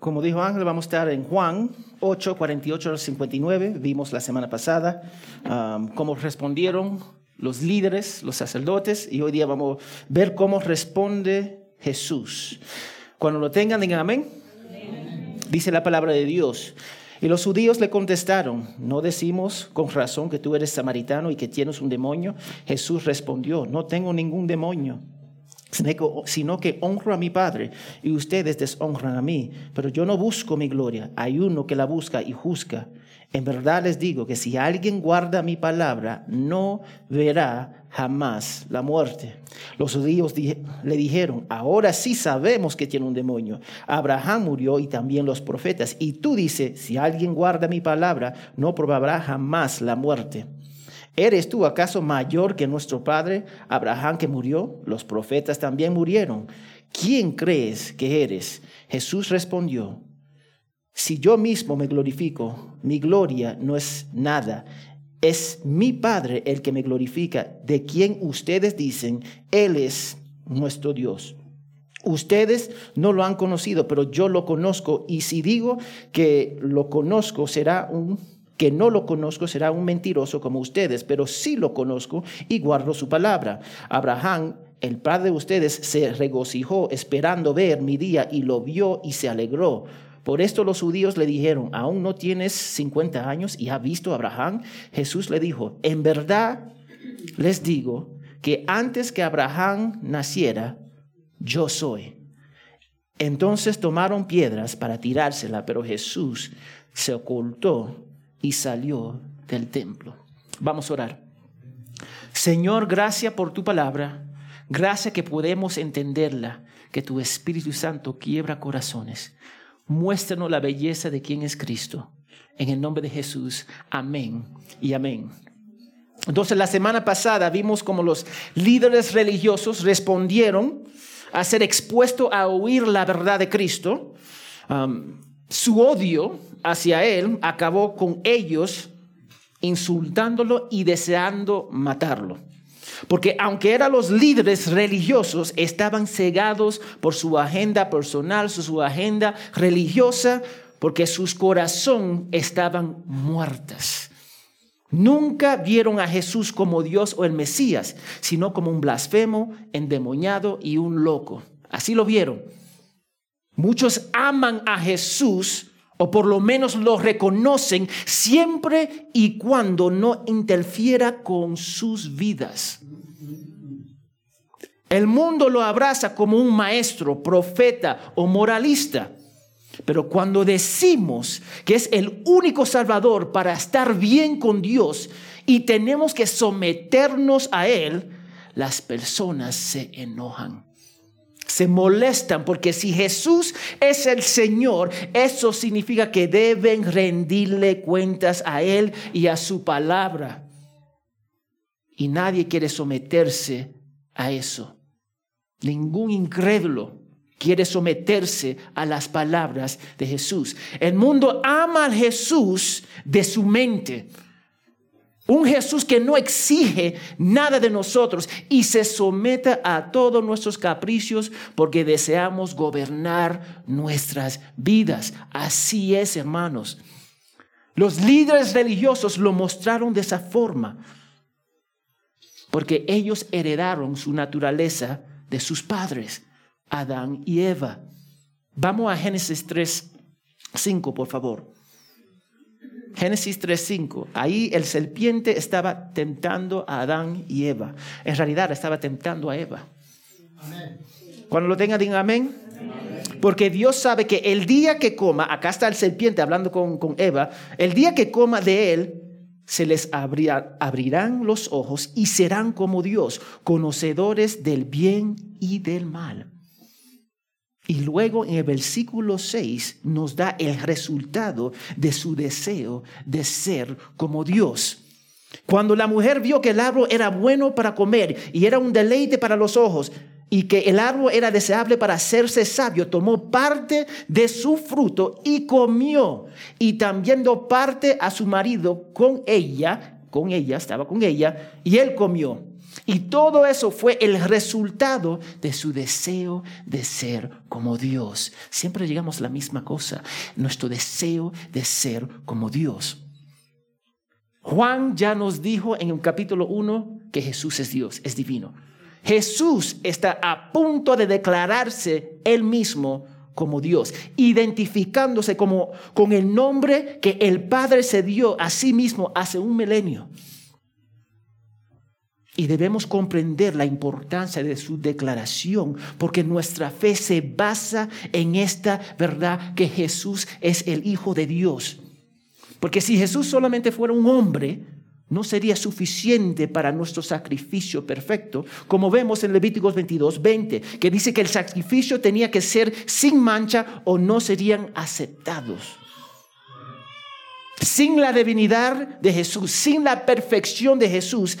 Como dijo Ángel, vamos a estar en Juan 8, 48 al 59. Vimos la semana pasada um, cómo respondieron los líderes, los sacerdotes, y hoy día vamos a ver cómo responde Jesús. Cuando lo tengan, digan amén. Dice la palabra de Dios. Y los judíos le contestaron, ¿no decimos con razón que tú eres samaritano y que tienes un demonio? Jesús respondió, no tengo ningún demonio sino que honro a mi Padre y ustedes deshonran a mí. Pero yo no busco mi gloria, hay uno que la busca y juzga. En verdad les digo que si alguien guarda mi palabra, no verá jamás la muerte. Los judíos le dijeron, ahora sí sabemos que tiene un demonio. Abraham murió y también los profetas. Y tú dices, si alguien guarda mi palabra, no probará jamás la muerte. ¿Eres tú acaso mayor que nuestro padre Abraham que murió? Los profetas también murieron. ¿Quién crees que eres? Jesús respondió, si yo mismo me glorifico, mi gloria no es nada. Es mi Padre el que me glorifica, de quien ustedes dicen, Él es nuestro Dios. Ustedes no lo han conocido, pero yo lo conozco, y si digo que lo conozco, será un que no lo conozco será un mentiroso como ustedes, pero sí lo conozco y guardo su palabra. Abraham, el padre de ustedes, se regocijó esperando ver mi día y lo vio y se alegró. Por esto los judíos le dijeron, ¿aún no tienes 50 años y ha visto a Abraham? Jesús le dijo, en verdad les digo que antes que Abraham naciera, yo soy. Entonces tomaron piedras para tirársela, pero Jesús se ocultó y salió del templo. Vamos a orar. Señor, gracias por tu palabra. Gracias que podemos entenderla, que tu Espíritu Santo quiebra corazones. Muéstranos la belleza de quien es Cristo. En el nombre de Jesús. Amén y amén. Entonces la semana pasada vimos como los líderes religiosos respondieron a ser expuestos a oír la verdad de Cristo. Um, su odio hacia él acabó con ellos insultándolo y deseando matarlo. Porque aunque eran los líderes religiosos, estaban cegados por su agenda personal, su agenda religiosa, porque sus corazones estaban muertas. Nunca vieron a Jesús como Dios o el Mesías, sino como un blasfemo, endemoniado y un loco. Así lo vieron. Muchos aman a Jesús o por lo menos lo reconocen siempre y cuando no interfiera con sus vidas. El mundo lo abraza como un maestro, profeta o moralista. Pero cuando decimos que es el único salvador para estar bien con Dios y tenemos que someternos a Él, las personas se enojan se molestan porque si Jesús es el Señor, eso significa que deben rendirle cuentas a Él y a su palabra. Y nadie quiere someterse a eso. Ningún incrédulo quiere someterse a las palabras de Jesús. El mundo ama a Jesús de su mente un Jesús que no exige nada de nosotros y se someta a todos nuestros capricios porque deseamos gobernar nuestras vidas. Así es, hermanos. Los líderes religiosos lo mostraron de esa forma porque ellos heredaron su naturaleza de sus padres, Adán y Eva. Vamos a Génesis 3, 5, por favor. Génesis 3.5. Ahí el serpiente estaba tentando a Adán y Eva. En realidad estaba tentando a Eva. Cuando lo tenga, digan amén. Porque Dios sabe que el día que coma, acá está el serpiente hablando con, con Eva, el día que coma de él, se les abrirán los ojos y serán como Dios, conocedores del bien y del mal. Y luego en el versículo 6 nos da el resultado de su deseo de ser como Dios. Cuando la mujer vio que el árbol era bueno para comer y era un deleite para los ojos y que el árbol era deseable para hacerse sabio, tomó parte de su fruto y comió. Y también dio parte a su marido con ella, con ella, estaba con ella, y él comió. Y todo eso fue el resultado de su deseo de ser como Dios. Siempre llegamos a la misma cosa, nuestro deseo de ser como Dios. Juan ya nos dijo en el capítulo 1 que Jesús es Dios, es divino. Jesús está a punto de declararse él mismo como Dios, identificándose como con el nombre que el Padre se dio a sí mismo hace un milenio. Y debemos comprender la importancia de su declaración, porque nuestra fe se basa en esta verdad que Jesús es el Hijo de Dios. Porque si Jesús solamente fuera un hombre, no sería suficiente para nuestro sacrificio perfecto, como vemos en Levíticos 22, 20, que dice que el sacrificio tenía que ser sin mancha o no serían aceptados. Sin la divinidad de Jesús, sin la perfección de Jesús,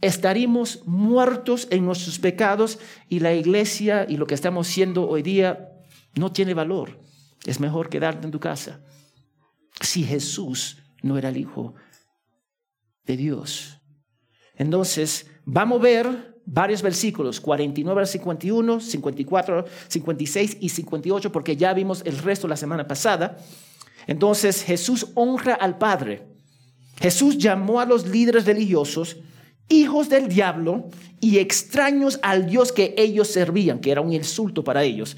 estaríamos muertos en nuestros pecados y la iglesia y lo que estamos haciendo hoy día no tiene valor. Es mejor quedarte en tu casa. Si Jesús no era el Hijo de Dios. Entonces, vamos a ver varios versículos, 49 al 51, 54, 56 y 58, porque ya vimos el resto la semana pasada. Entonces, Jesús honra al Padre. Jesús llamó a los líderes religiosos hijos del diablo y extraños al Dios que ellos servían, que era un insulto para ellos.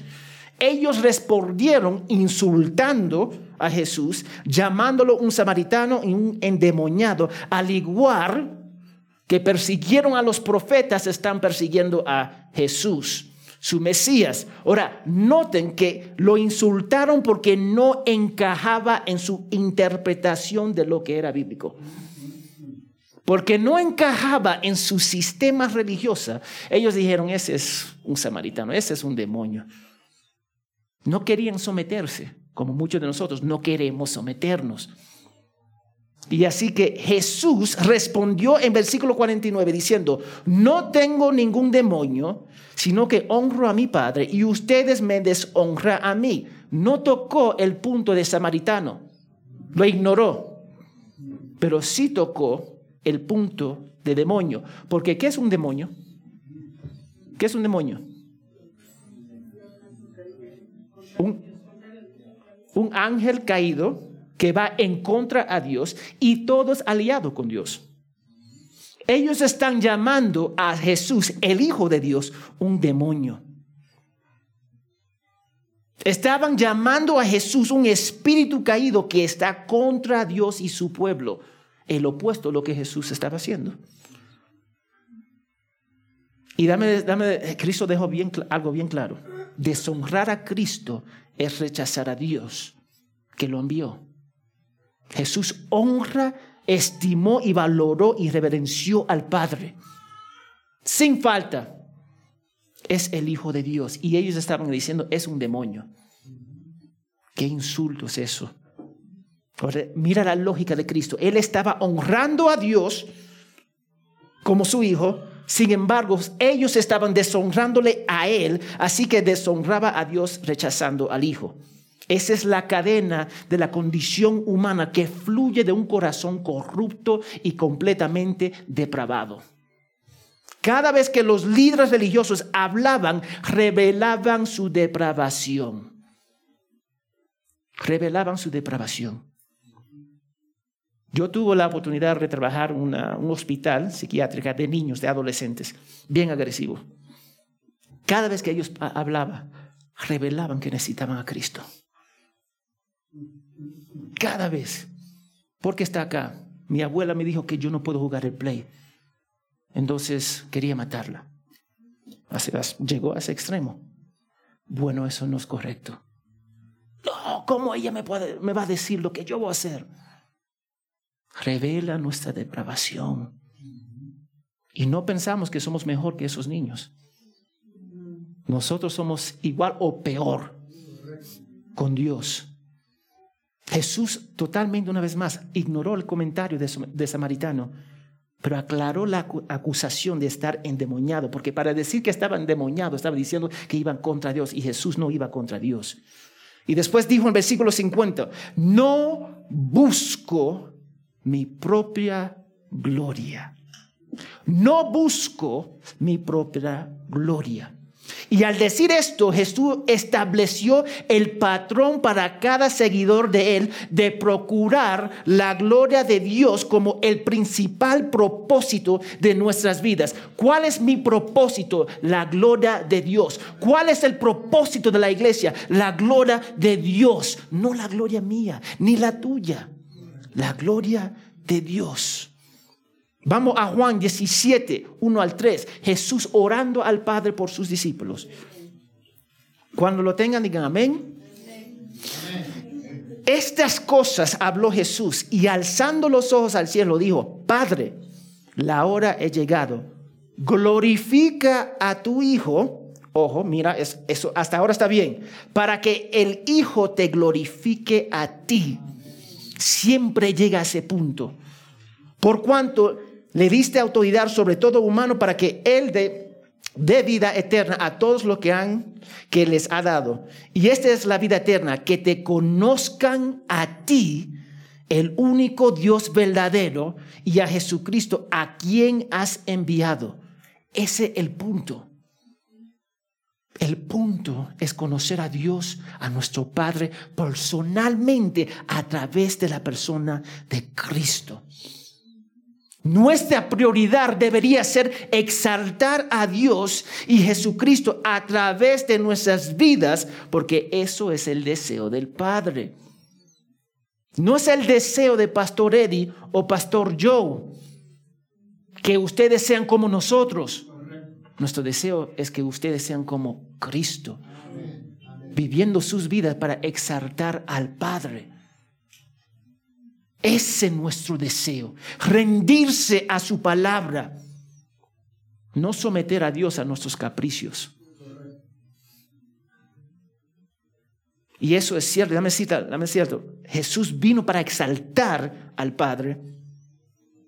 Ellos respondieron insultando a Jesús, llamándolo un samaritano y un endemoniado, al igual que persiguieron a los profetas, están persiguiendo a Jesús, su Mesías. Ahora, noten que lo insultaron porque no encajaba en su interpretación de lo que era bíblico porque no encajaba en su sistema religioso, ellos dijeron, ese es un samaritano, ese es un demonio. No querían someterse, como muchos de nosotros no queremos someternos. Y así que Jesús respondió en versículo 49 diciendo, no tengo ningún demonio, sino que honro a mi Padre y ustedes me deshonran a mí. No tocó el punto de samaritano, lo ignoró, pero sí tocó el punto de demonio. Porque ¿qué es un demonio? ¿Qué es un demonio? Un, un ángel caído que va en contra a Dios y todos aliados con Dios. Ellos están llamando a Jesús, el Hijo de Dios, un demonio. Estaban llamando a Jesús un espíritu caído que está contra Dios y su pueblo el opuesto a lo que Jesús estaba haciendo. Y dame, dame, Cristo dejó bien, algo bien claro. Deshonrar a Cristo es rechazar a Dios que lo envió. Jesús honra, estimó y valoró y reverenció al Padre. Sin falta. Es el Hijo de Dios. Y ellos estaban diciendo, es un demonio. ¿Qué insulto es eso? Mira la lógica de Cristo. Él estaba honrando a Dios como su hijo. Sin embargo, ellos estaban deshonrándole a Él, así que deshonraba a Dios rechazando al Hijo. Esa es la cadena de la condición humana que fluye de un corazón corrupto y completamente depravado. Cada vez que los líderes religiosos hablaban, revelaban su depravación. Revelaban su depravación. Yo tuve la oportunidad de trabajar en un hospital psiquiátrico de niños, de adolescentes, bien agresivo. Cada vez que ellos hablaban, revelaban que necesitaban a Cristo. Cada vez. Porque está acá. Mi abuela me dijo que yo no puedo jugar el play. Entonces quería matarla. Llegó a ese extremo. Bueno, eso no es correcto. No, ¿cómo ella me, puede, me va a decir lo que yo voy a hacer? Revela nuestra depravación. Y no pensamos que somos mejor que esos niños. Nosotros somos igual o peor con Dios. Jesús totalmente una vez más ignoró el comentario de, Samaritano, pero aclaró la acusación de estar endemoniado, porque para decir que estaba endemoniado estaba diciendo que iban contra Dios y Jesús no iba contra Dios. Y después dijo en versículo 50, no busco mi propia gloria. No busco mi propia gloria. Y al decir esto, Jesús estableció el patrón para cada seguidor de él de procurar la gloria de Dios como el principal propósito de nuestras vidas. ¿Cuál es mi propósito? La gloria de Dios. ¿Cuál es el propósito de la iglesia? La gloria de Dios, no la gloria mía, ni la tuya. La gloria de Dios. Vamos a Juan 17, 1 al 3. Jesús orando al Padre por sus discípulos. Cuando lo tengan, digan amén. Estas cosas habló Jesús y alzando los ojos al cielo dijo, Padre, la hora he llegado. Glorifica a tu Hijo. Ojo, mira, eso hasta ahora está bien. Para que el Hijo te glorifique a ti. Siempre llega a ese punto. Por cuanto le diste autoridad sobre todo humano para que Él dé, vida eterna a todos los que han, que les ha dado. Y esta es la vida eterna, que te conozcan a ti, el único Dios verdadero, y a Jesucristo, a quien has enviado. Ese es el punto. El punto es conocer a Dios, a nuestro Padre, personalmente a través de la persona de Cristo. Nuestra prioridad debería ser exaltar a Dios y Jesucristo a través de nuestras vidas, porque eso es el deseo del Padre. No es el deseo de Pastor Eddie o Pastor Joe, que ustedes sean como nosotros. Nuestro deseo es que ustedes sean como Cristo, viviendo sus vidas para exaltar al Padre. Ese es nuestro deseo, rendirse a su palabra, no someter a Dios a nuestros capricios. Y eso es cierto, dame, cita, dame cierto. Jesús vino para exaltar al Padre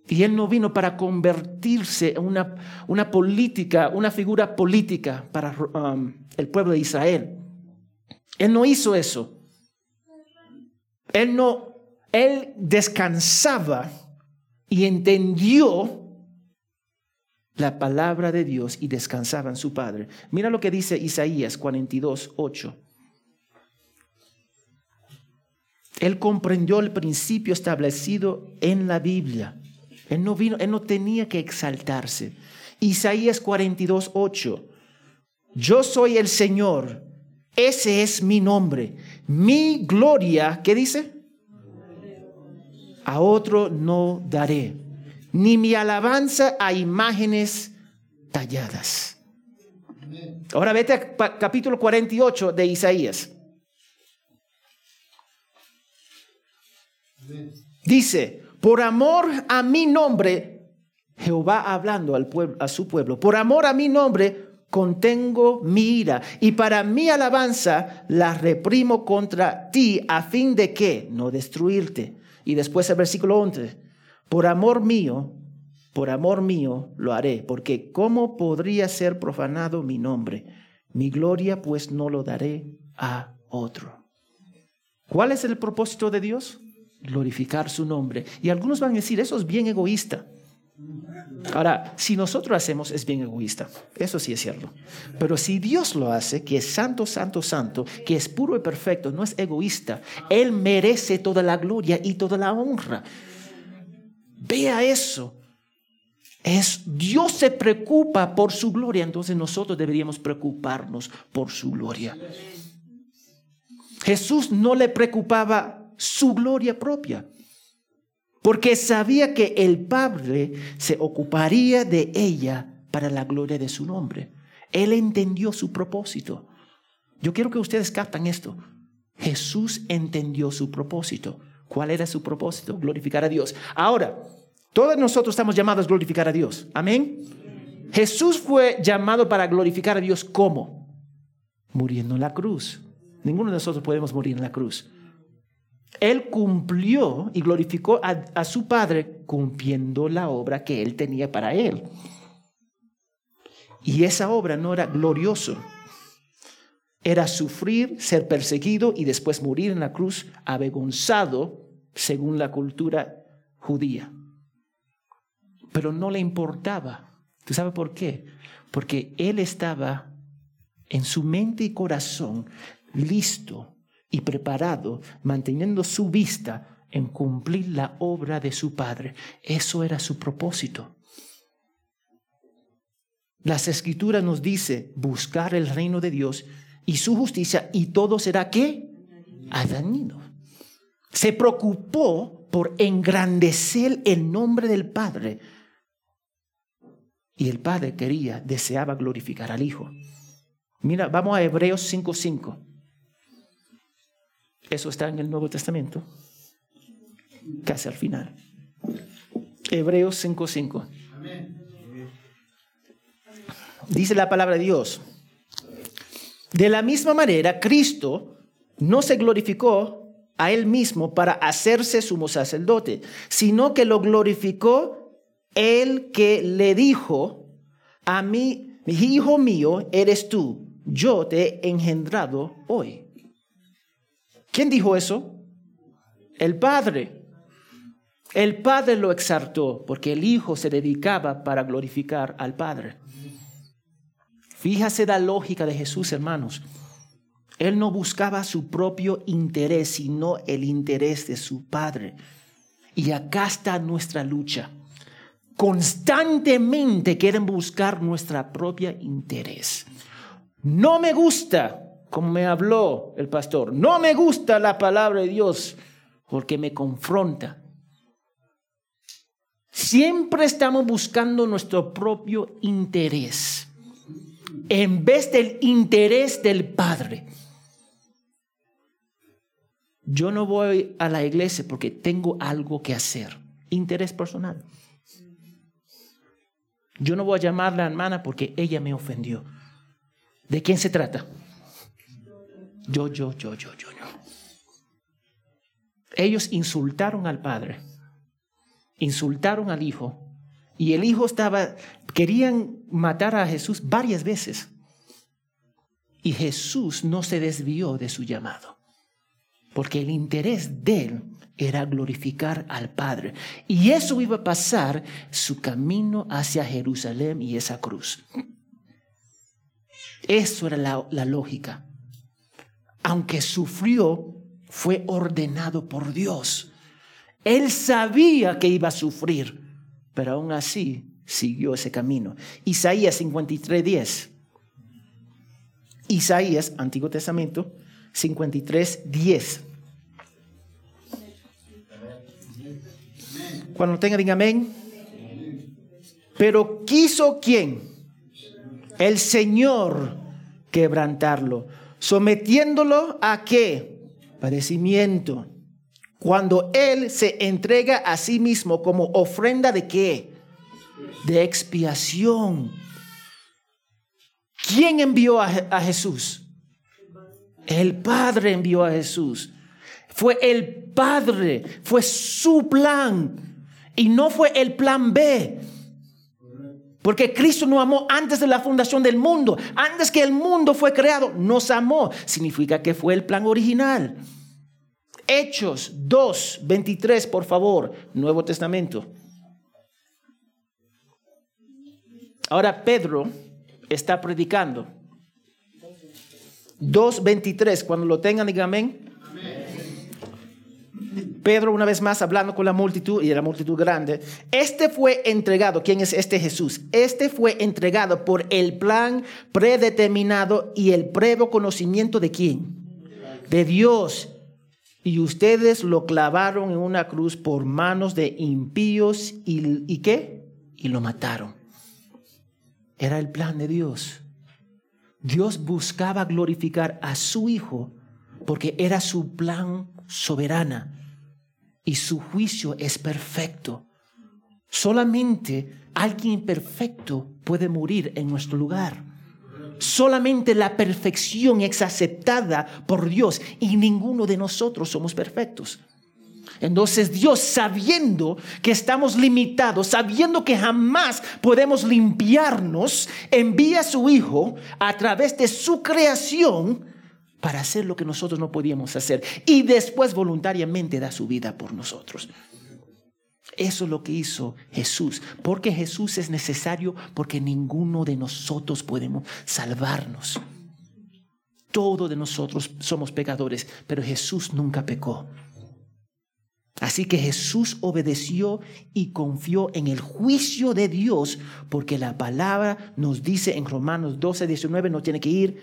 y Él no vino para convertirse en una, una política, una figura política para um, el pueblo de Israel. Él no hizo eso. Él no él descansaba y entendió la palabra de Dios y descansaba en su Padre. Mira lo que dice Isaías 42, 8. Él comprendió el principio establecido en la Biblia. Él no vino, él no tenía que exaltarse. Isaías 42, 8. Yo soy el Señor, ese es mi nombre. Mi gloria, ¿qué dice? a otro no daré, ni mi alabanza a imágenes talladas. Ahora vete a capítulo 48 de Isaías. Dice, por amor a mi nombre, Jehová hablando al pueblo, a su pueblo, por amor a mi nombre, contengo mi ira y para mi alabanza la reprimo contra ti a fin de que no destruirte. Y después el versículo 11, por amor mío, por amor mío lo haré, porque ¿cómo podría ser profanado mi nombre? Mi gloria pues no lo daré a otro. ¿Cuál es el propósito de Dios? Glorificar su nombre. Y algunos van a decir, eso es bien egoísta. Ahora, si nosotros hacemos, es bien egoísta. Eso sí es cierto. Pero si Dios lo hace, que es santo, santo, santo, que es puro y perfecto, no es egoísta, Él merece toda la gloria y toda la honra. Vea eso. Es Dios se preocupa por su gloria, entonces nosotros deberíamos preocuparnos por su gloria. Jesús no le preocupaba su gloria propia porque sabía que el Padre se ocuparía de ella para la gloria de su nombre. Él entendió su propósito. Yo quiero que ustedes captan esto. Jesús entendió su propósito. ¿Cuál era su propósito? Glorificar a Dios. Ahora, todos nosotros estamos llamados a glorificar a Dios. Amén. Jesús fue llamado para glorificar a Dios ¿cómo? Muriendo en la cruz. Ninguno de nosotros podemos morir en la cruz. Él cumplió y glorificó a, su Padre cumpliendo la obra que Él tenía para Él. Y esa obra no era glorioso. Era sufrir, ser perseguido y después morir en la cruz avergonzado según la cultura judía. pero no le importaba. ¿Tú sabes por qué? Porque él estaba en su mente y corazón listo y preparado, manteniendo su vista en cumplir la obra de su Padre. Eso era su propósito. Las escrituras nos dice buscar el reino de Dios y su justicia y todo será qué? Añadido. Se preocupó por engrandecer el nombre del Padre. Y el Padre quería, deseaba glorificar al Hijo. Mira, vamos a Hebreos 5.5. Eso está en el Nuevo Testamento, casi al final. Hebreos 5.5. Dice la palabra de Dios. De la misma manera, Cristo no se glorificó a él mismo para hacerse sumo sacerdote, sino que lo glorificó el que le dijo, a mí, hijo mío, eres tú, yo te he engendrado hoy. ¿Quién dijo eso? El Padre. El Padre lo exaltó porque el Hijo se dedicaba para glorificar al Padre. Fíjase la lógica de Jesús, hermanos. Él no buscaba su propio interés, sino el interés de su Padre. Y acá está nuestra lucha. Constantemente quieren buscar nuestra propia interés. No me gusta, como me habló el pastor, no me gusta la palabra de Dios porque me confronta. Siempre estamos buscando nuestro propio interés en vez del interés del Padre. Yo no voy a la iglesia porque tengo algo que hacer, interés personal. Yo no voy a llamar a la hermana porque ella me ofendió. ¿De quién se trata? Yo, yo, yo, yo, yo, yo. Ellos insultaron al Padre, insultaron al Hijo, y el Hijo estaba, querían matar a Jesús varias veces. Y Jesús no se desvió de su llamado, porque el interés de él era glorificar al Padre. Y eso iba a pasar su camino hacia Jerusalén y esa cruz. Eso era la, la lógica. Aunque sufrió, fue ordenado por Dios. Él sabía que iba a sufrir, pero aún así siguió ese camino. Isaías 53, 10. Isaías, Antiguo Testamento, 53, 10. Cuando tenga, diga amén. Pero quiso quién? El Señor quebrantarlo, sometiéndolo a qué? Padecimiento. Cuando Él se entrega a sí mismo como ofrenda de qué? De expiación. ¿Quién envió a, a Jesús? El Padre envió a Jesús. Fue el Padre, fue su plan. Y no fue el plan B. Porque Cristo nos amó antes de la fundación del mundo. Antes que el mundo fue creado, nos amó. Significa que fue el plan original. Hechos 2, 23, por favor, Nuevo Testamento. Ahora Pedro está predicando. 2.23, cuando lo tengan, digan amén. Pedro una vez más hablando con la multitud y la multitud grande, este fue entregado, ¿quién es este Jesús? Este fue entregado por el plan predeterminado y el previo conocimiento de quién? De Dios. Y ustedes lo clavaron en una cruz por manos de impíos y, ¿y qué? Y lo mataron. Era el plan de Dios. Dios buscaba glorificar a su Hijo porque era su plan soberana y su juicio es perfecto. Solamente alguien perfecto puede morir en nuestro lugar. Solamente la perfección es aceptada por Dios y ninguno de nosotros somos perfectos. Entonces Dios, sabiendo que estamos limitados, sabiendo que jamás podemos limpiarnos, envía a su Hijo a través de su creación para hacer lo que nosotros no podíamos hacer y después voluntariamente da su vida por nosotros. Eso es lo que hizo Jesús. Porque Jesús es necesario, porque ninguno de nosotros podemos salvarnos. Todos de nosotros somos pecadores, pero Jesús nunca pecó. Así que Jesús obedeció y confió en el juicio de Dios, porque la palabra nos dice en Romanos 12, 19, no tiene que ir,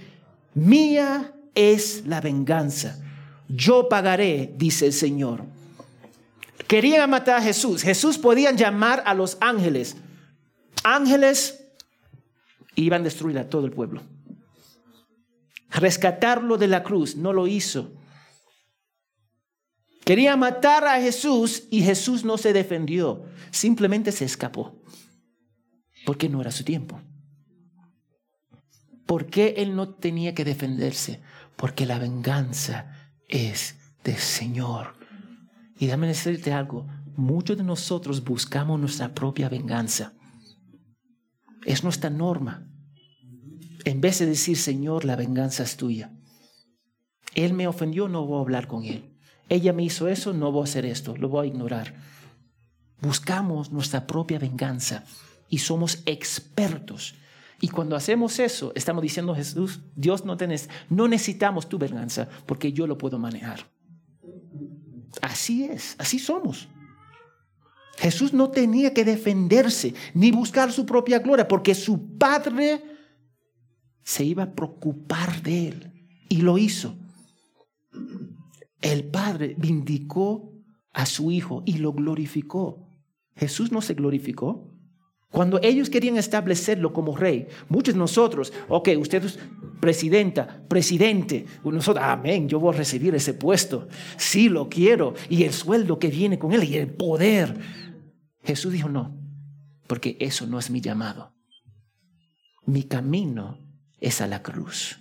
mía es la venganza. Yo pagaré, dice el Señor. Querían matar a Jesús. Jesús podían llamar a los ángeles. Ángeles iban a destruir a todo el pueblo. Rescatarlo de la cruz, no lo hizo. Quería matar a Jesús y Jesús no se defendió, simplemente se escapó, porque no era su tiempo. ¿Por qué él no tenía que defenderse? Porque la venganza es del Señor. Y déjame decirte algo, muchos de nosotros buscamos nuestra propia venganza. Es nuestra norma. En vez de decir, Señor, la venganza es tuya. Él me ofendió, no voy a hablar con él. Ella me hizo eso, no voy a hacer esto, lo voy a ignorar. Buscamos nuestra propia venganza y somos expertos. Y cuando hacemos eso, estamos diciendo Jesús, Dios no tenés, no necesitamos tu venganza porque yo lo puedo manejar. Así es, así somos. Jesús no tenía que defenderse ni buscar su propia gloria porque su Padre se iba a preocupar de él y lo hizo el Padre vindicó a su Hijo y lo glorificó. Jesús no se glorificó. Cuando ellos querían establecerlo como rey, muchos de nosotros, ok, usted es presidenta, presidente, nosotros, amén, yo voy a recibir ese puesto, sí lo quiero, y el sueldo que viene con él, y el poder. Jesús dijo, no, porque eso no es mi llamado. Mi camino es a la cruz.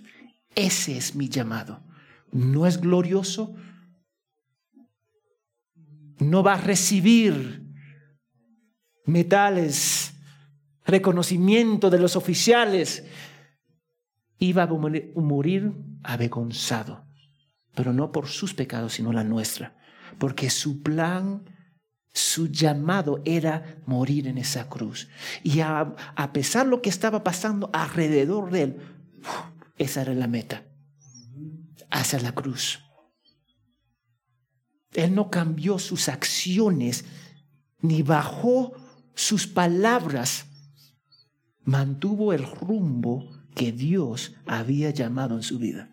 Ese es mi llamado. No es glorioso, no va a recibir metales, reconocimiento de los oficiales. Iba a morir avergonzado, pero no por sus pecados, sino la nuestra, porque su plan, su llamado era morir en esa cruz. Y a, pesar de lo que estaba pasando alrededor de él, esa era la meta, hacia la cruz. Él no cambió sus acciones ni bajó sus palabras. Mantuvo el rumbo que Dios había llamado en su vida.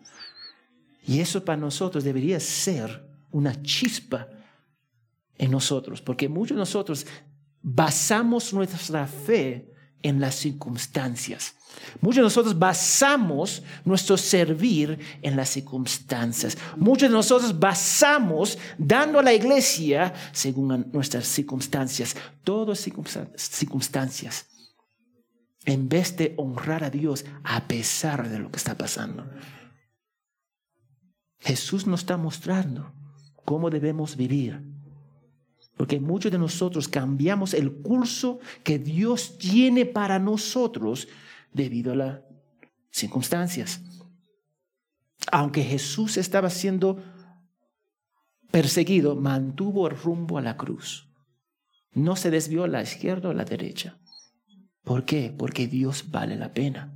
Y eso para nosotros debería ser una chispa en nosotros, porque muchos de nosotros basamos nuestra fe en las circunstancias. Muchos de nosotros basamos nuestro servir en las circunstancias. Muchos de nosotros basamos dando a la iglesia según nuestras circunstancias. Todas circunstancias. En vez de honrar a Dios a pesar de lo que está pasando. Jesús nos está mostrando cómo debemos vivir. Porque muchos de nosotros cambiamos el curso que Dios tiene para nosotros debido a las circunstancias. Aunque Jesús estaba siendo perseguido, mantuvo el rumbo a la cruz. No se desvió a la izquierda o a la derecha. ¿Por qué? Porque Dios vale la pena.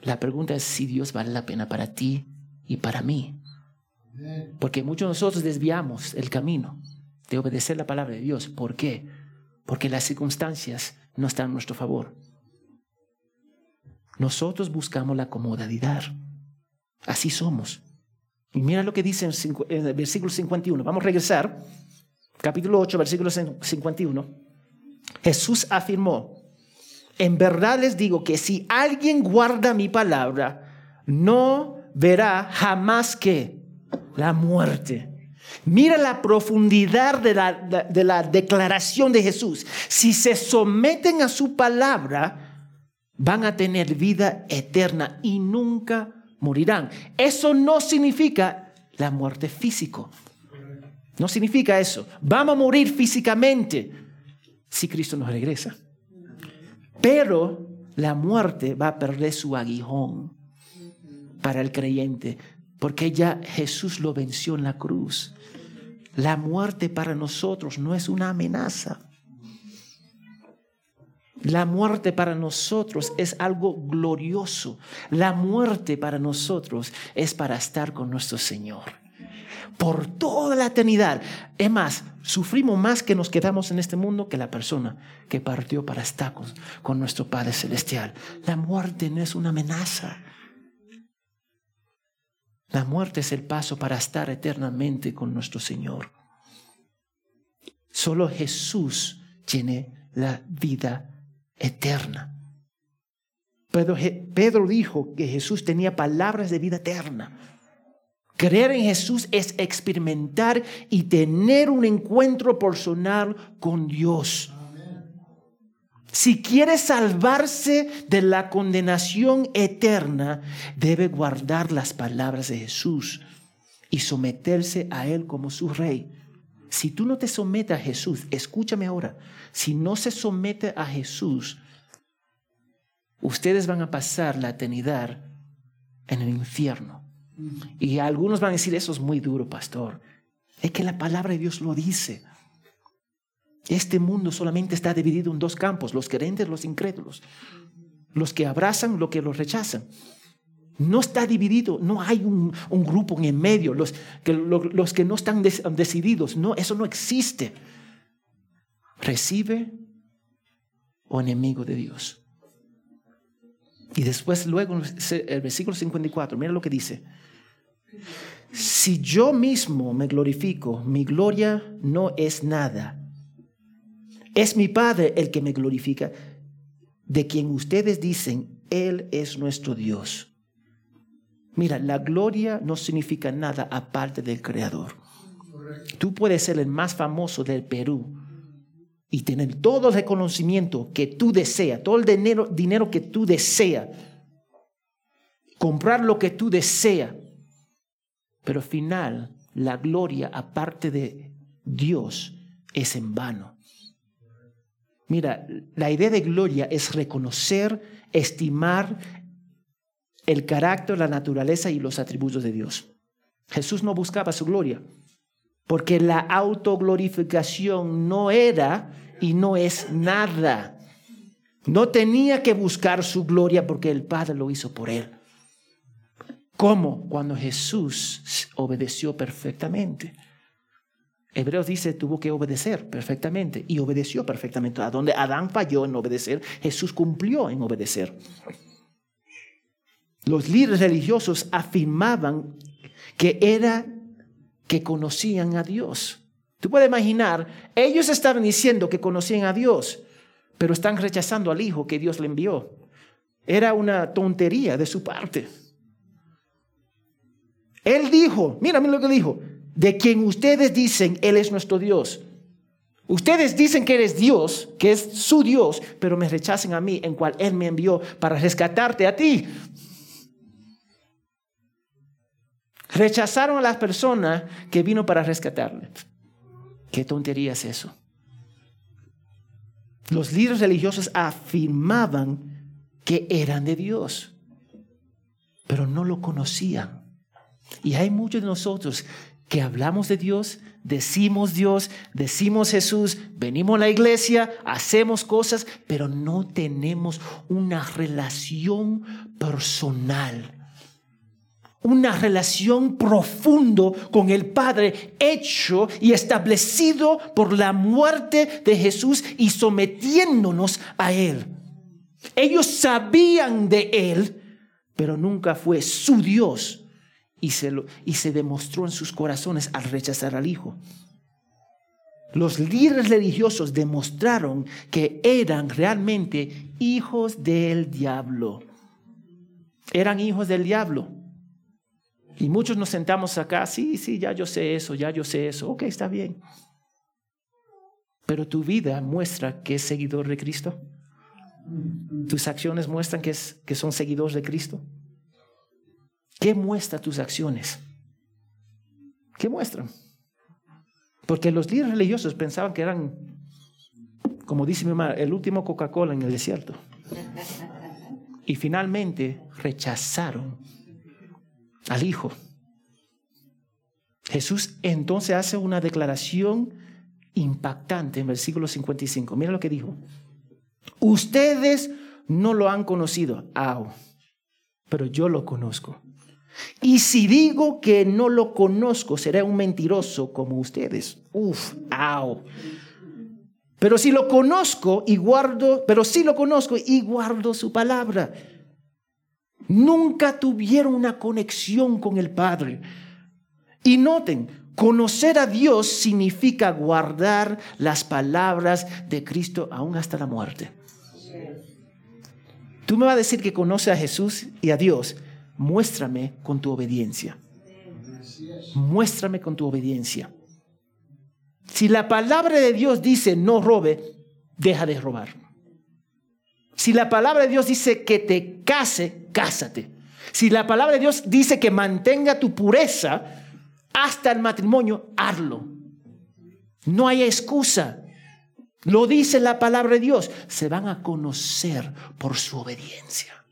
La pregunta es si Dios vale la pena para ti y para mí. Porque muchos de nosotros desviamos el camino de obedecer la palabra de Dios. ¿Por qué? Porque las circunstancias no están a nuestro favor. Nosotros buscamos la comodidad. Así somos. Y mira lo que dice en el versículo 51. Vamos a regresar. Capítulo 8, versículo 51. Jesús afirmó, en verdad les digo que si alguien guarda mi palabra, no verá jamás que la muerte. Mira la profundidad de la, de la, declaración de Jesús. Si se someten a su palabra, van a tener vida eterna y nunca morirán. Eso no significa la muerte física. No significa eso. Vamos a morir físicamente si Cristo nos regresa. Pero la muerte va a perder su aguijón para el creyente, porque ya Jesús lo venció en la cruz. La muerte para nosotros no es una amenaza. La muerte para nosotros es algo glorioso. La muerte para nosotros es para estar con nuestro Señor. Por toda la eternidad. Es más, sufrimos más que nos quedamos en este mundo que la persona que partió para estar con, nuestro Padre Celestial. La muerte no es una amenaza. La muerte es el paso para estar eternamente con nuestro Señor. Solo Jesús tiene la vida eterna. Pedro dijo que Jesús tenía palabras de vida eterna. Creer en Jesús es experimentar y tener un encuentro personal con Dios. Si quiere salvarse de la condenación eterna, debe guardar las palabras de Jesús y someterse a Él como su rey. Si tú no te sometes a Jesús, escúchame ahora, si no se somete a Jesús, ustedes van a pasar la eternidad en el infierno. Y algunos van a decir, eso es muy duro, pastor. Es que la palabra de Dios lo dice. Este mundo solamente está dividido en dos campos, los creyentes, los incrédulos. Los que abrazan, los que los rechazan. No está dividido, no hay un, grupo en medio, los que, no están decididos, no, eso no existe. Recibe o enemigo de Dios. Y después, luego, el versículo 54, mira lo que dice. Si yo mismo me glorifico, mi gloria no es nada es mi Padre el que me glorifica, de quien ustedes dicen, Él es nuestro Dios. Mira, la gloria no significa nada aparte del Creador. Tú puedes ser el más famoso del Perú y tener todo el reconocimiento que tú deseas, todo el dinero, dinero que tú deseas, comprar lo que tú deseas, pero al final la gloria aparte de Dios es en vano. Mira, la idea de gloria es reconocer, estimar el carácter, la naturaleza y los atributos de Dios. Jesús no buscaba su gloria, porque la autoglorificación no era y no es nada. No tenía que buscar su gloria porque el Padre lo hizo por él. ¿Cómo? Cuando Jesús obedeció perfectamente. Hebreos dice, tuvo que obedecer perfectamente y obedeció perfectamente. A donde Adán falló en obedecer, Jesús cumplió en obedecer. Los líderes religiosos afirmaban que era que conocían a Dios. Tú puedes imaginar, ellos estaban diciendo que conocían a Dios, pero están rechazando al Hijo que Dios le envió. Era una tontería de su parte. Él dijo, mira, mira lo que dijo, de quien ustedes dicen Él es nuestro Dios. Ustedes dicen que eres Dios, que es su Dios, pero me rechacen a mí, en cual Él me envió para rescatarte a ti. Rechazaron a las personas que vino para rescatarle. ¿Qué tontería es eso? Los líderes religiosos afirmaban que eran de Dios, pero no lo conocían. Y hay muchos de nosotros que hablamos de Dios, decimos Dios, decimos Jesús, venimos a la iglesia, hacemos cosas, pero no tenemos una relación personal. Una relación profundo con el Padre, hecho y establecido por la muerte de Jesús y sometiéndonos a Él. Ellos sabían de Él, pero nunca fue su Dios y se, y se demostró en sus corazones al rechazar al Hijo. Los líderes religiosos demostraron que eran realmente hijos del diablo. Eran hijos del diablo. Y muchos nos sentamos acá, sí, sí, ya yo sé eso, ya yo sé eso, ok, está bien. Pero tu vida muestra que es seguidor de Cristo. Tus acciones muestran que, es, que son seguidores de Cristo. ¿Qué muestra tus acciones? ¿Qué muestran? Porque los líderes religiosos pensaban que eran, como dice mi mamá, el último Coca-Cola en el desierto. Y finalmente rechazaron al Hijo. Jesús entonces hace una declaración impactante en versículo 55. Mira lo que dijo. Ustedes no lo han conocido, pero yo lo conozco. Y si digo que no lo conozco, seré un mentiroso como ustedes. Uf, au. Pero si lo conozco y guardo, pero si lo conozco y guardo su palabra. Nunca tuvieron una conexión con el Padre. Y noten, conocer a Dios significa guardar las palabras de Cristo aún hasta la muerte. Tú me vas a decir que conoce a Jesús y a Dios. Muéstrame con tu obediencia. Muéstrame con tu obediencia. Si la palabra de Dios dice no robe, deja de robar. Si la palabra de Dios dice que te case, cásate. Si la palabra de Dios dice que mantenga tu pureza hasta el matrimonio, hazlo. No hay excusa. Lo dice la palabra de Dios. Se van a conocer por su obediencia.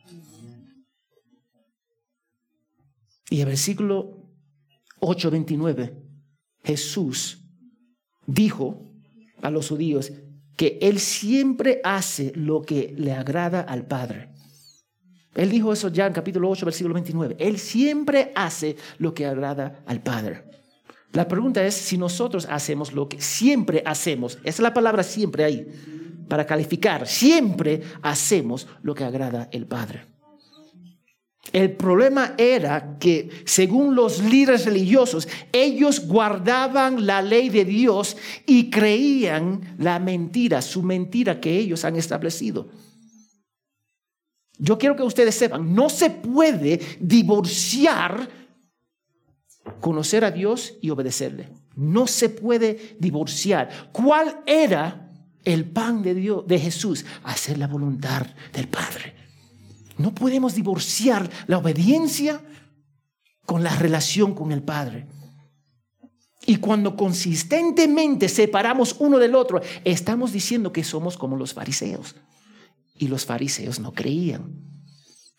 Y el versículo 8:29, Jesús dijo a los judíos que Él siempre hace lo que le agrada al Padre. Él dijo eso ya en capítulo 8, versículo 29. Él siempre hace lo que agrada al Padre. La pregunta es si nosotros hacemos lo que siempre hacemos. Esa es la palabra siempre ahí, para calificar. Siempre hacemos lo que agrada al Padre. El problema era que, según los líderes religiosos, ellos guardaban la ley de Dios y creían la mentira, su mentira que ellos han establecido. Yo quiero que ustedes sepan, no se puede divorciar conocer a Dios y obedecerle. No se puede divorciar. ¿Cuál era el pan de Dios de Jesús? Hacer la voluntad del Padre. No podemos divorciar la obediencia con la relación con el Padre. Y cuando consistentemente separamos uno del otro, estamos diciendo que somos como los fariseos. Y los fariseos no creían.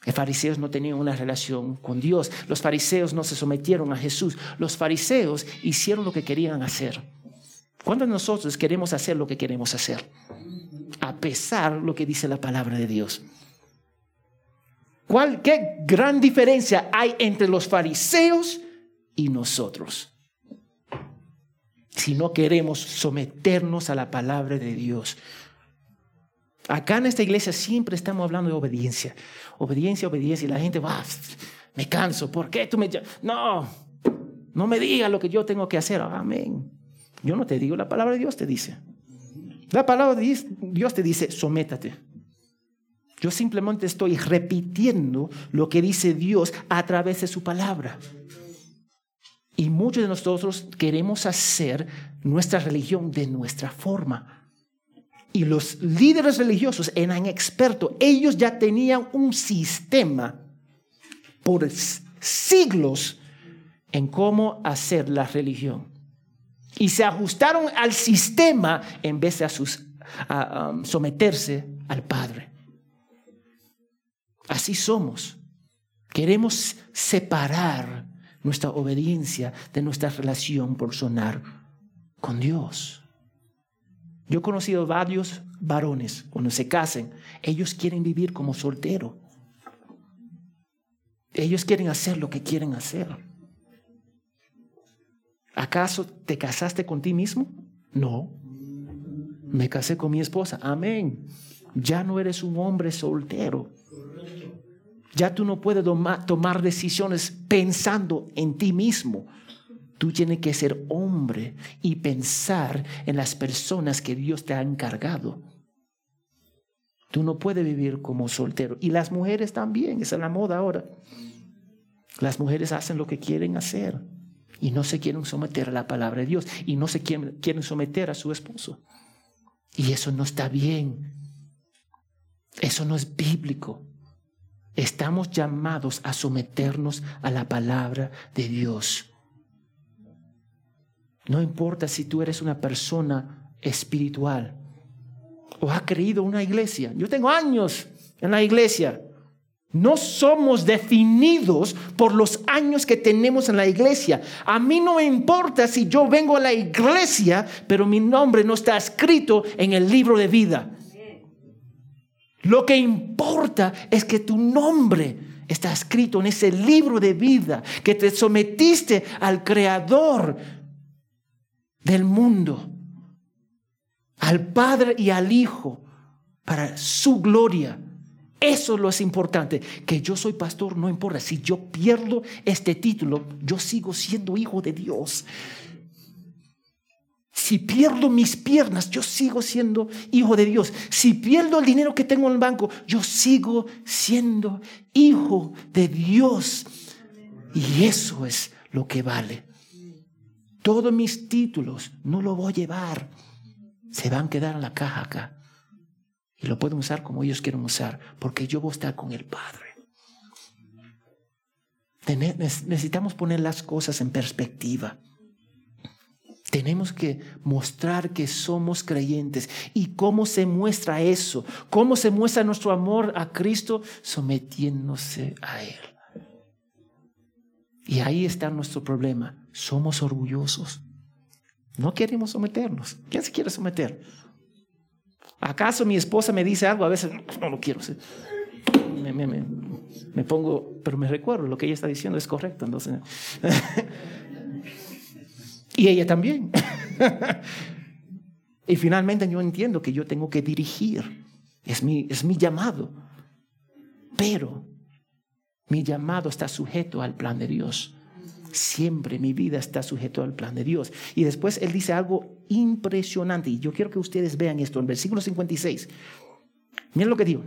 Los fariseos no tenían una relación con Dios. Los fariseos no se sometieron a Jesús. Los fariseos hicieron lo que querían hacer. ¿Cuántos de nosotros queremos hacer lo que queremos hacer? A pesar de lo que dice la palabra de Dios. ¿Cuál, ¿Qué gran diferencia hay entre los fariseos y nosotros? Si no queremos someternos a la palabra de Dios. Acá en esta iglesia siempre estamos hablando de obediencia. Obediencia, obediencia. Y la gente va, me canso. ¿Por qué tú me... No, no me digas lo que yo tengo que hacer. Amén. Yo no te digo, la palabra de Dios te dice. La palabra de Dios te dice, sométate. Yo simplemente estoy repitiendo lo que dice Dios a través de su palabra. Y muchos de nosotros queremos hacer nuestra religión de nuestra forma. Y los líderes religiosos eran expertos. Ellos ya tenían un sistema por siglos en cómo hacer la religión. Y se ajustaron al sistema en vez de a um, someterse al Padre. Así somos. Queremos separar nuestra obediencia de nuestra relación personal con Dios. Yo he conocido varios varones, cuando se casen, ellos quieren vivir como soltero. Ellos quieren hacer lo que quieren hacer. ¿Acaso te casaste con ti mismo? No. Me casé con mi esposa. Amén. Ya no eres un hombre soltero. Ya tú no puedes tomar, decisiones pensando en ti mismo. Tú tienes que ser hombre y pensar en las personas que Dios te ha encargado. Tú no puedes vivir como soltero. Y las mujeres también, esa es la moda ahora. Las mujeres hacen lo que quieren hacer y no se quieren someter a la palabra de Dios y no se quieren, quieren someter a su esposo. Y eso no está bien. Eso no es bíblico. Estamos llamados a someternos a la palabra de Dios. No importa si tú eres una persona espiritual o has creído una iglesia. Yo tengo años en la iglesia. No somos definidos por los años que tenemos en la iglesia. A mí no me importa si yo vengo a la iglesia, pero mi nombre no está escrito en el libro de vida. Lo que importa es que tu nombre está escrito en ese libro de vida, que te sometiste al creador del mundo, al Padre y al Hijo, para su gloria. Eso es lo es importante. Que yo soy pastor no importa. Si yo pierdo este título, yo sigo siendo hijo de Dios. Si pierdo mis piernas, yo sigo siendo hijo de Dios. Si pierdo el dinero que tengo en el banco, yo sigo siendo hijo de Dios. Y eso es lo que vale. Todos mis títulos no lo voy a llevar. Se van a quedar en la caja acá. Y lo pueden usar como ellos quieren usar, porque yo voy a estar con el Padre. Necesitamos poner las cosas en perspectiva. Tenemos que mostrar que somos creyentes. ¿Y cómo se muestra eso? ¿Cómo se muestra nuestro amor a Cristo? Sometiéndose a Él. Y ahí está nuestro problema. Somos orgullosos. No queremos someternos. ¿Quién se quiere someter? ¿Acaso mi esposa me dice algo? A veces no lo quiero. Me, me pongo, pero me recuerdo, lo que ella está diciendo es correcto. Entonces, Y ella también. y finalmente yo entiendo que yo tengo que dirigir. Es mi, es mi llamado. Pero mi llamado está sujeto al plan de Dios. Siempre mi vida está sujeto al plan de Dios. Y después él dice algo impresionante. Y yo quiero que ustedes vean esto en versículo 56. Miren lo que digo.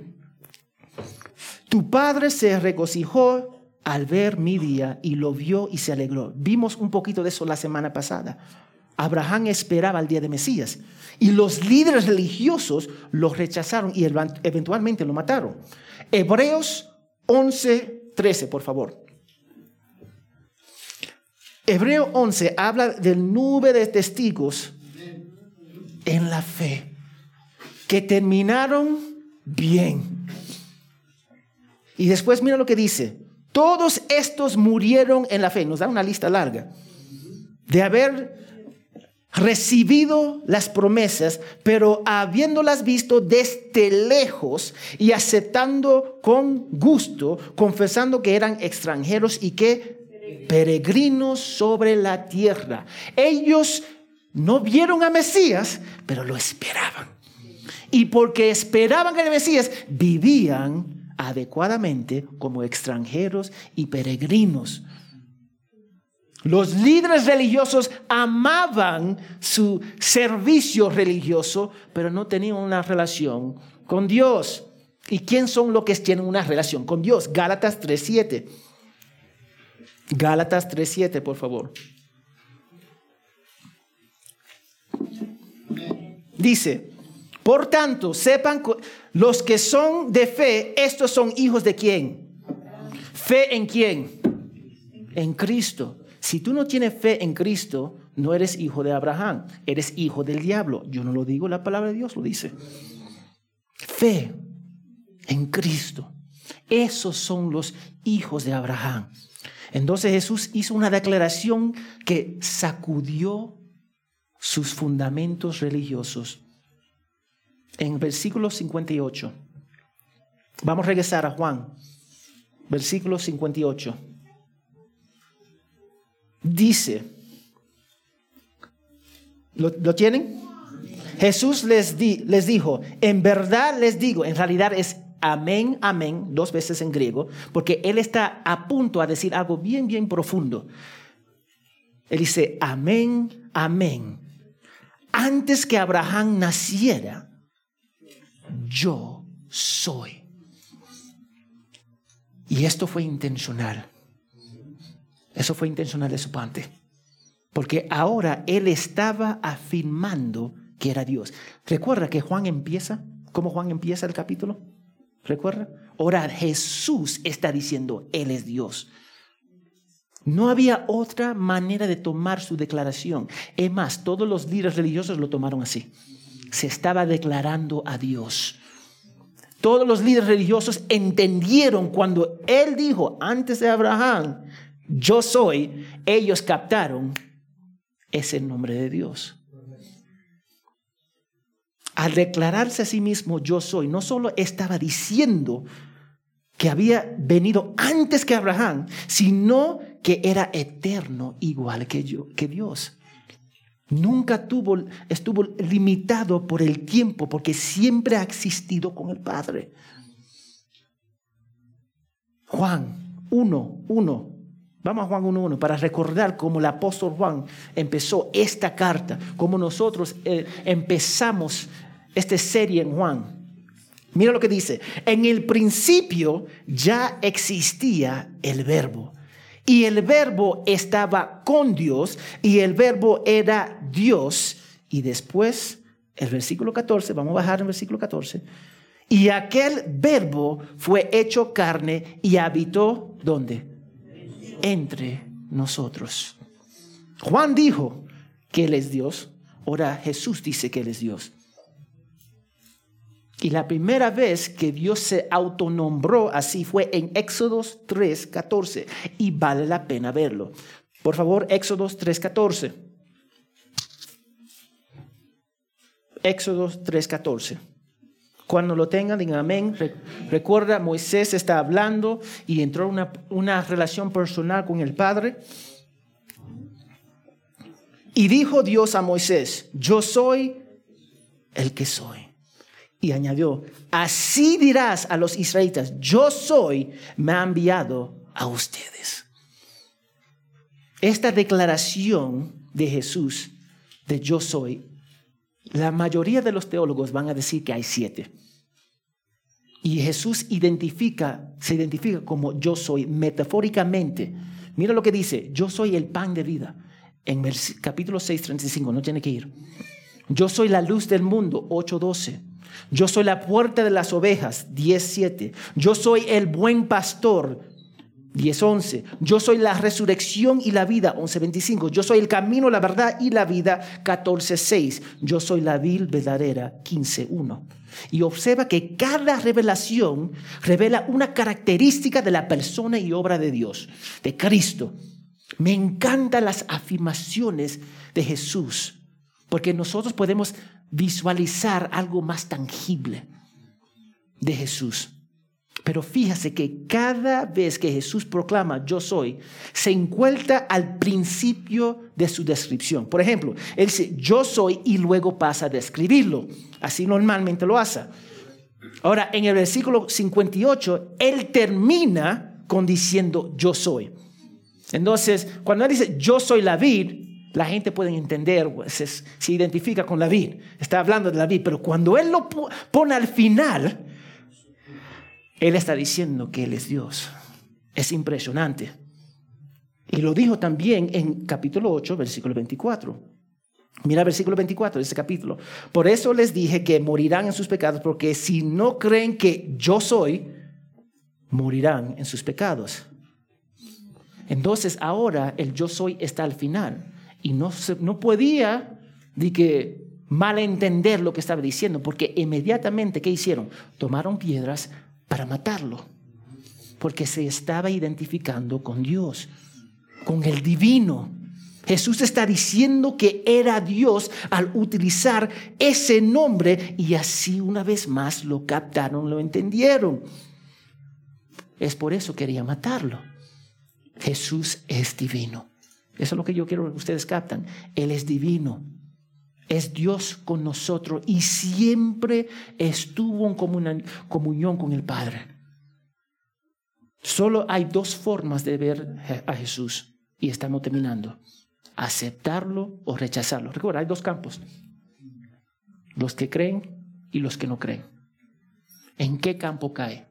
Tu padre se regocijó al ver mi día y lo vio y se alegró. Vimos un poquito de eso la semana pasada. Abraham esperaba el día de Mesías y los líderes religiosos lo rechazaron y eventualmente lo mataron. Hebreos 11, 13, por favor. Hebreo 11 habla del nube de testigos en la fe que terminaron bien. Y después mira lo que dice, todos estos murieron en la fe. Nos da una lista larga de haber recibido las promesas, pero habiéndolas visto desde lejos y aceptando con gusto, confesando que eran extranjeros y que peregrinos sobre la tierra. Ellos no vieron a Mesías, pero lo esperaban. Y porque esperaban a Mesías, vivían adecuadamente como extranjeros y peregrinos. Los líderes religiosos amaban su servicio religioso, pero no tenían una relación con Dios. ¿Y quién son los que tienen una relación con Dios? Gálatas 3.7. Gálatas 3.7, por favor. Dice, por tanto, sepan los que son de fe, estos son hijos de quién? Fe en quién? En Cristo. Si tú no tienes fe en Cristo, no eres hijo de Abraham, eres hijo del diablo. Yo no lo digo, la palabra de Dios lo dice. Fe en Cristo. Esos son los hijos de Abraham. Entonces Jesús hizo una declaración que sacudió sus fundamentos religiosos en versículo 58. Vamos a regresar a Juan, versículo 58. Dice, ¿lo, tienen? Jesús les, di, les dijo, en verdad les digo, en realidad es amén, amén, dos veces en griego, porque él está a punto a decir algo bien, bien profundo. Él dice, amén, amén. Antes que Abraham naciera, yo soy. Y esto fue intencional. Eso fue intencional de su parte. Porque ahora él estaba afirmando que era Dios. ¿Recuerda que Juan empieza? ¿Cómo Juan empieza el capítulo? ¿Recuerda? Ahora Jesús está diciendo, Él es Dios. No había otra manera de tomar su declaración. Es más, todos los líderes religiosos lo tomaron así se estaba declarando a Dios. Todos los líderes religiosos entendieron cuando Él dijo, antes de Abraham, yo soy, ellos captaron, es el nombre de Dios. Al declararse a sí mismo yo soy, no solo estaba diciendo que había venido antes que Abraham, sino que era eterno igual que yo, que Dios. Nunca tuvo, estuvo limitado por el tiempo porque siempre ha existido con el Padre. Juan 1, 1. Vamos a Juan 1.1 para recordar cómo el apóstol Juan empezó esta carta, cómo nosotros eh, empezamos esta serie en Juan. Mira lo que dice, en el principio ya existía el verbo y el verbo estaba con Dios y el verbo era Dios. Y después, el versículo 14, vamos a bajar el versículo 14. Y aquel verbo fue hecho carne y habitó, ¿dónde? Entre nosotros. Juan dijo que Él es Dios. Ahora Jesús dice que Él es Dios. Y la primera vez que Dios se autonombró así fue en Éxodos 3:14 y vale la pena verlo. Por favor, Éxodos 3:14. Éxodos 3:14. Cuando lo tengan, digan amén. Recuerda, Moisés está hablando y entró una, una relación personal con el Padre. Y dijo Dios a Moisés, yo soy el que soy. Y añadió, así dirás a los israelitas, yo soy, me ha enviado a ustedes. Esta declaración de Jesús, de yo soy, la mayoría de los teólogos van a decir que hay siete. Y Jesús identifica, se identifica como yo soy metafóricamente. Mira lo que dice, yo soy el pan de vida. En el capítulo 6, 35, no tiene que ir. Yo soy la luz del mundo, 8, 12. Yo soy la puerta de las ovejas, 10.7. Yo soy el buen pastor, 10.11. Yo soy la resurrección y la vida, 11.25. Yo soy el camino, la verdad y la vida, 14.6. Yo soy la vil verdadera, 15.1. Y observa que cada revelación revela una característica de la persona y obra de Dios, de Cristo. Me encantan las afirmaciones de Jesús, porque nosotros podemos visualizar algo más tangible de Jesús. Pero fíjese que cada vez que Jesús proclama yo soy, se encuentra al principio de su descripción. Por ejemplo, él dice yo soy y luego pasa a describirlo. Así normalmente lo hace. Ahora, en el versículo 58, él termina con diciendo yo soy. Entonces, cuando él dice yo soy la vid, la gente puede entender, se, se, identifica con la vid, está hablando de la vid, pero cuando Él lo pone al final, Él está diciendo que Él es Dios. Es impresionante. Y lo dijo también en capítulo 8, versículo 24. Mira versículo 24 de ese capítulo. Por eso les dije que morirán en sus pecados, porque si no creen que yo soy, morirán en sus pecados. Entonces ahora el yo soy está al final y no, no podía de que malentender lo que estaba diciendo, porque inmediatamente, ¿qué hicieron? Tomaron piedras para matarlo, porque se estaba identificando con Dios, con el divino. Jesús está diciendo que era Dios al utilizar ese nombre y así una vez más lo captaron, lo entendieron. Es por eso quería matarlo. Jesús es divino. Eso es lo que yo quiero que ustedes captan. Él es divino. Es Dios con nosotros y siempre estuvo en comunión con el Padre. Solo hay dos formas de ver a Jesús y estamos terminando. Aceptarlo o rechazarlo. Recuerda, hay dos campos. Los que creen y los que no creen. ¿En qué campo cae?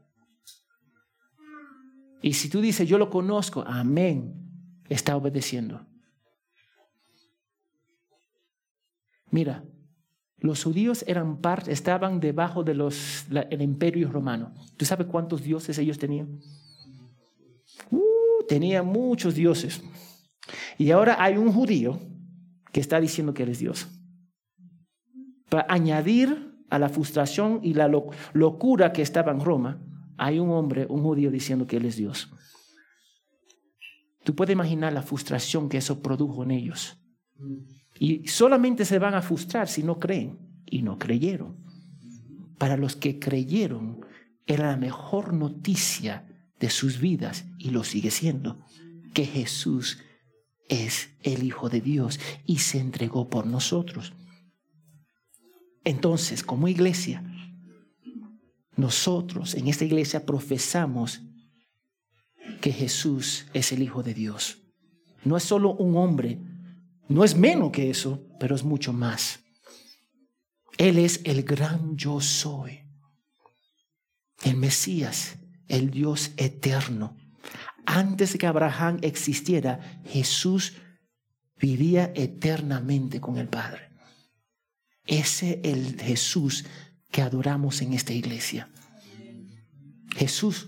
Y si tú dices, yo lo conozco, amén está obedeciendo. Mira, los judíos eran parte, estaban debajo del imperio romano. ¿Tú sabes cuántos dioses ellos tenían? Uh, tenían muchos dioses. Y ahora hay un judío que está diciendo que él es Dios. Para añadir a la frustración y la locura que estaba en Roma, hay un hombre, un judío, diciendo que él es Dios. Tú puedes imaginar la frustración que eso produjo en ellos. Y solamente se van a frustrar si no creen. Y no creyeron. Para los que creyeron, era la mejor noticia de sus vidas y lo sigue siendo, que Jesús es el Hijo de Dios y se entregó por nosotros. Entonces, como iglesia, nosotros en esta iglesia profesamos que Jesús es el Hijo de Dios. No es solo un hombre, no es menos que eso, pero es mucho más. Él es el gran yo soy, el Mesías, el Dios eterno. Antes de que Abraham existiera, Jesús vivía eternamente con el Padre. Ese es el Jesús que adoramos en esta iglesia. Jesús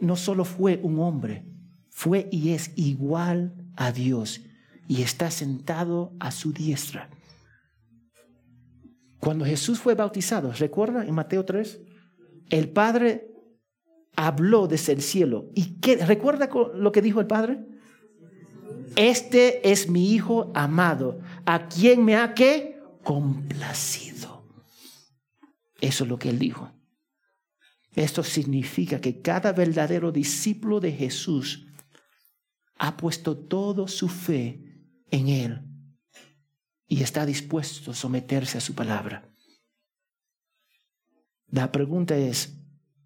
no solo fue un hombre, fue y es igual a Dios y está sentado a su diestra. Cuando Jesús fue bautizado, ¿recuerda en Mateo 3? El Padre habló desde el cielo. ¿Y qué, recuerda lo que dijo el Padre? Este es mi Hijo amado, a quien me ha que complacido. Eso es lo que él dijo. Esto significa que cada verdadero discípulo de Jesús ha puesto toda su fe en Él y está dispuesto a someterse a su palabra. La pregunta es,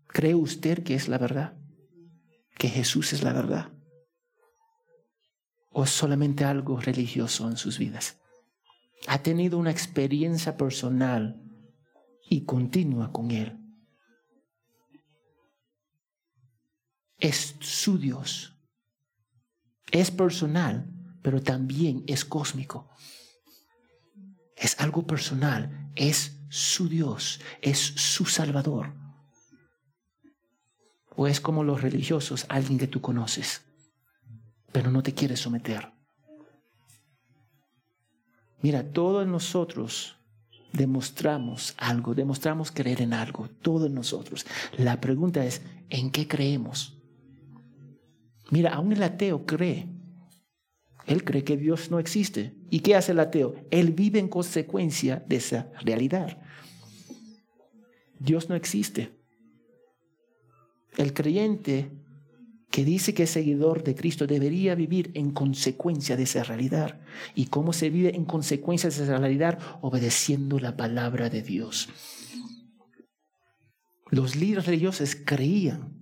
¿cree usted que es la verdad? ¿Que Jesús es la verdad? ¿O solamente algo religioso en sus vidas? ¿Ha tenido una experiencia personal y continua con Él? Es su Dios. Es personal, pero también es cósmico. Es algo personal, es su Dios, es su Salvador. O es como los religiosos, alguien que tú conoces, pero no te quieres someter. Mira, todos nosotros demostramos algo, demostramos creer en algo, todos nosotros. La pregunta es, ¿en qué creemos? Mira, aún el ateo cree. Él cree que Dios no existe. ¿Y qué hace el ateo? Él vive en consecuencia de esa realidad. Dios no existe. El creyente que dice que es seguidor de Cristo debería vivir en consecuencia de esa realidad. ¿Y cómo se vive en consecuencia de esa realidad? Obedeciendo la palabra de Dios. Los líderes religiosos creían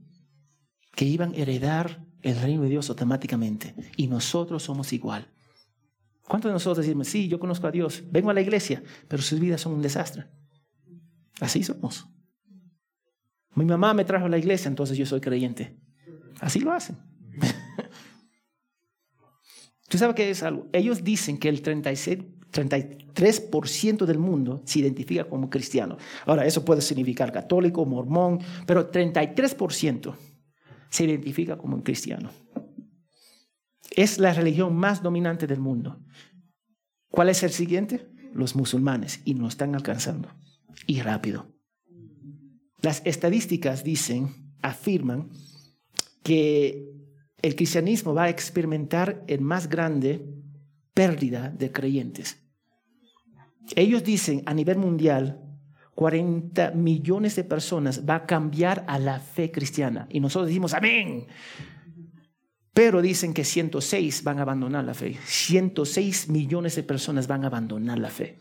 que iban a heredar el reino de Dios automáticamente. Y nosotros somos igual. ¿Cuántos de nosotros decimos, sí, yo conozco a Dios, vengo a la iglesia, pero sus vidas son un desastre? Así somos. Mi mamá me trajo a la iglesia, entonces yo soy creyente. Así lo hacen. ¿Tú sabes qué es algo? Ellos dicen que el 36, 33% del mundo se identifica como cristiano. Ahora, eso puede significar católico, mormón, pero 33% se identifica como un cristiano. Es la religión más dominante del mundo. ¿Cuál es el siguiente? Los musulmanes. Y nos están alcanzando. Y rápido. Las estadísticas dicen, afirman, que el cristianismo va a experimentar el más grande pérdida de creyentes. Ellos dicen a nivel mundial 40 millones de personas va a cambiar a la fe cristiana. Y nosotros decimos, amén. Pero dicen que 106 van a abandonar la fe. 106 millones de personas van a abandonar la fe.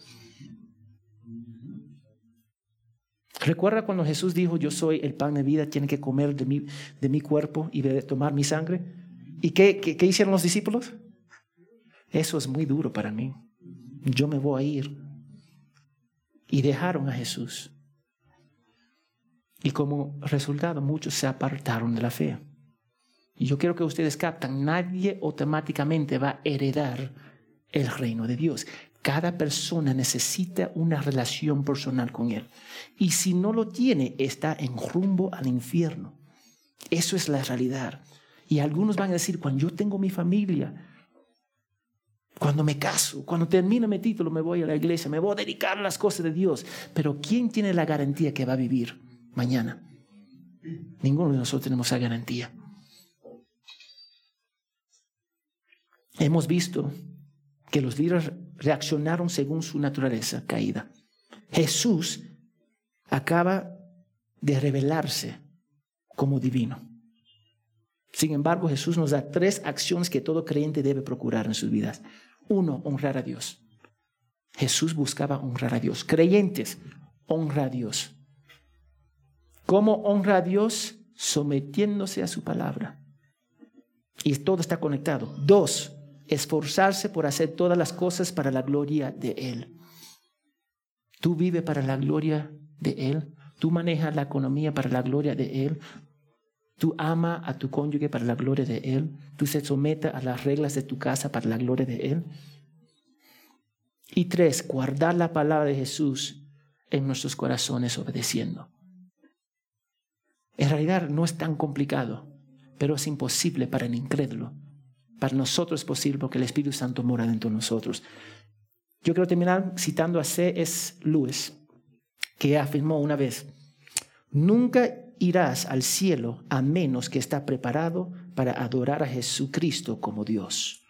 Recuerda cuando Jesús dijo, yo soy el pan de vida, tiene que comer de mi, de mi cuerpo y tomar mi sangre. ¿Y qué, qué hicieron los discípulos? Eso es muy duro para mí. Yo me voy a ir y dejaron a Jesús. Y como resultado muchos se apartaron de la fe. Y yo quiero que ustedes captan, nadie automáticamente va a heredar el reino de Dios. Cada persona necesita una relación personal con Él. Y si no lo tiene, está en rumbo al infierno. Eso es la realidad. Y algunos van a decir, cuando yo tengo mi familia, cuando me caso, cuando termino mi título, me voy a la iglesia, me voy a dedicar a las cosas de Dios. Pero ¿quién tiene la garantía que va a vivir mañana? Ninguno de nosotros tenemos esa garantía. hemos visto que los líderes reaccionaron según su naturaleza caída. Jesús acaba de revelarse como divino. Sin embargo, Jesús nos da tres acciones que todo creyente debe procurar en sus vidas. Uno, honrar a Dios. Jesús buscaba honrar a Dios. Creyentes, honra a Dios. ¿Cómo honra a Dios? Sometiéndose a su palabra. Y todo está conectado. Dos, esforzarse por hacer todas las cosas para la gloria de Él. Tú vives para la gloria de Él. Tú manejas la economía para la gloria de Él. Tú ama a tu cónyuge para la gloria de Él. Tú se sometes a las reglas de tu casa para la gloria de Él. Y tres, guardar la palabra de Jesús en nuestros corazones obedeciendo. En realidad no es tan complicado, pero es imposible para el incrédulo. Para nosotros es posible porque el Espíritu Santo mora dentro de nosotros. Yo quiero terminar citando a C.S. Lewis, que afirmó una vez, nunca irás al cielo a menos que estés preparado para adorar a Jesucristo como Dios.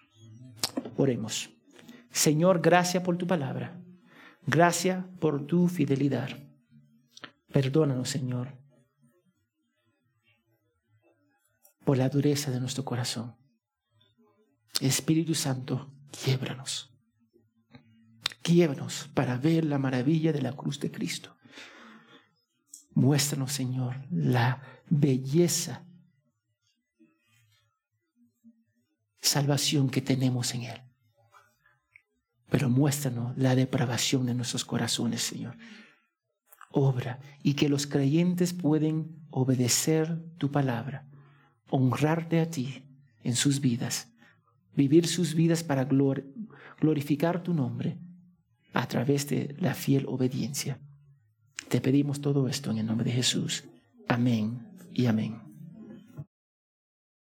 Oremos. Señor, gracias por tu palabra. Gracias por tu fidelidad. Perdónanos, Señor, por la dureza de nuestro corazón. Espíritu Santo, quiebranos. Quiebranos para ver la maravilla de la cruz de Cristo. Muéstranos, Señor, la belleza, salvación que tenemos en Él. Pero muéstranos la depravación de nuestros corazones, Señor. Obra y que los creyentes pueden obedecer tu palabra, honrarte a ti en sus vidas, vivir sus vidas para glorificar tu nombre a través de la fiel obediencia. Te pedimos todo esto en el nombre de Jesús. Amén y amén.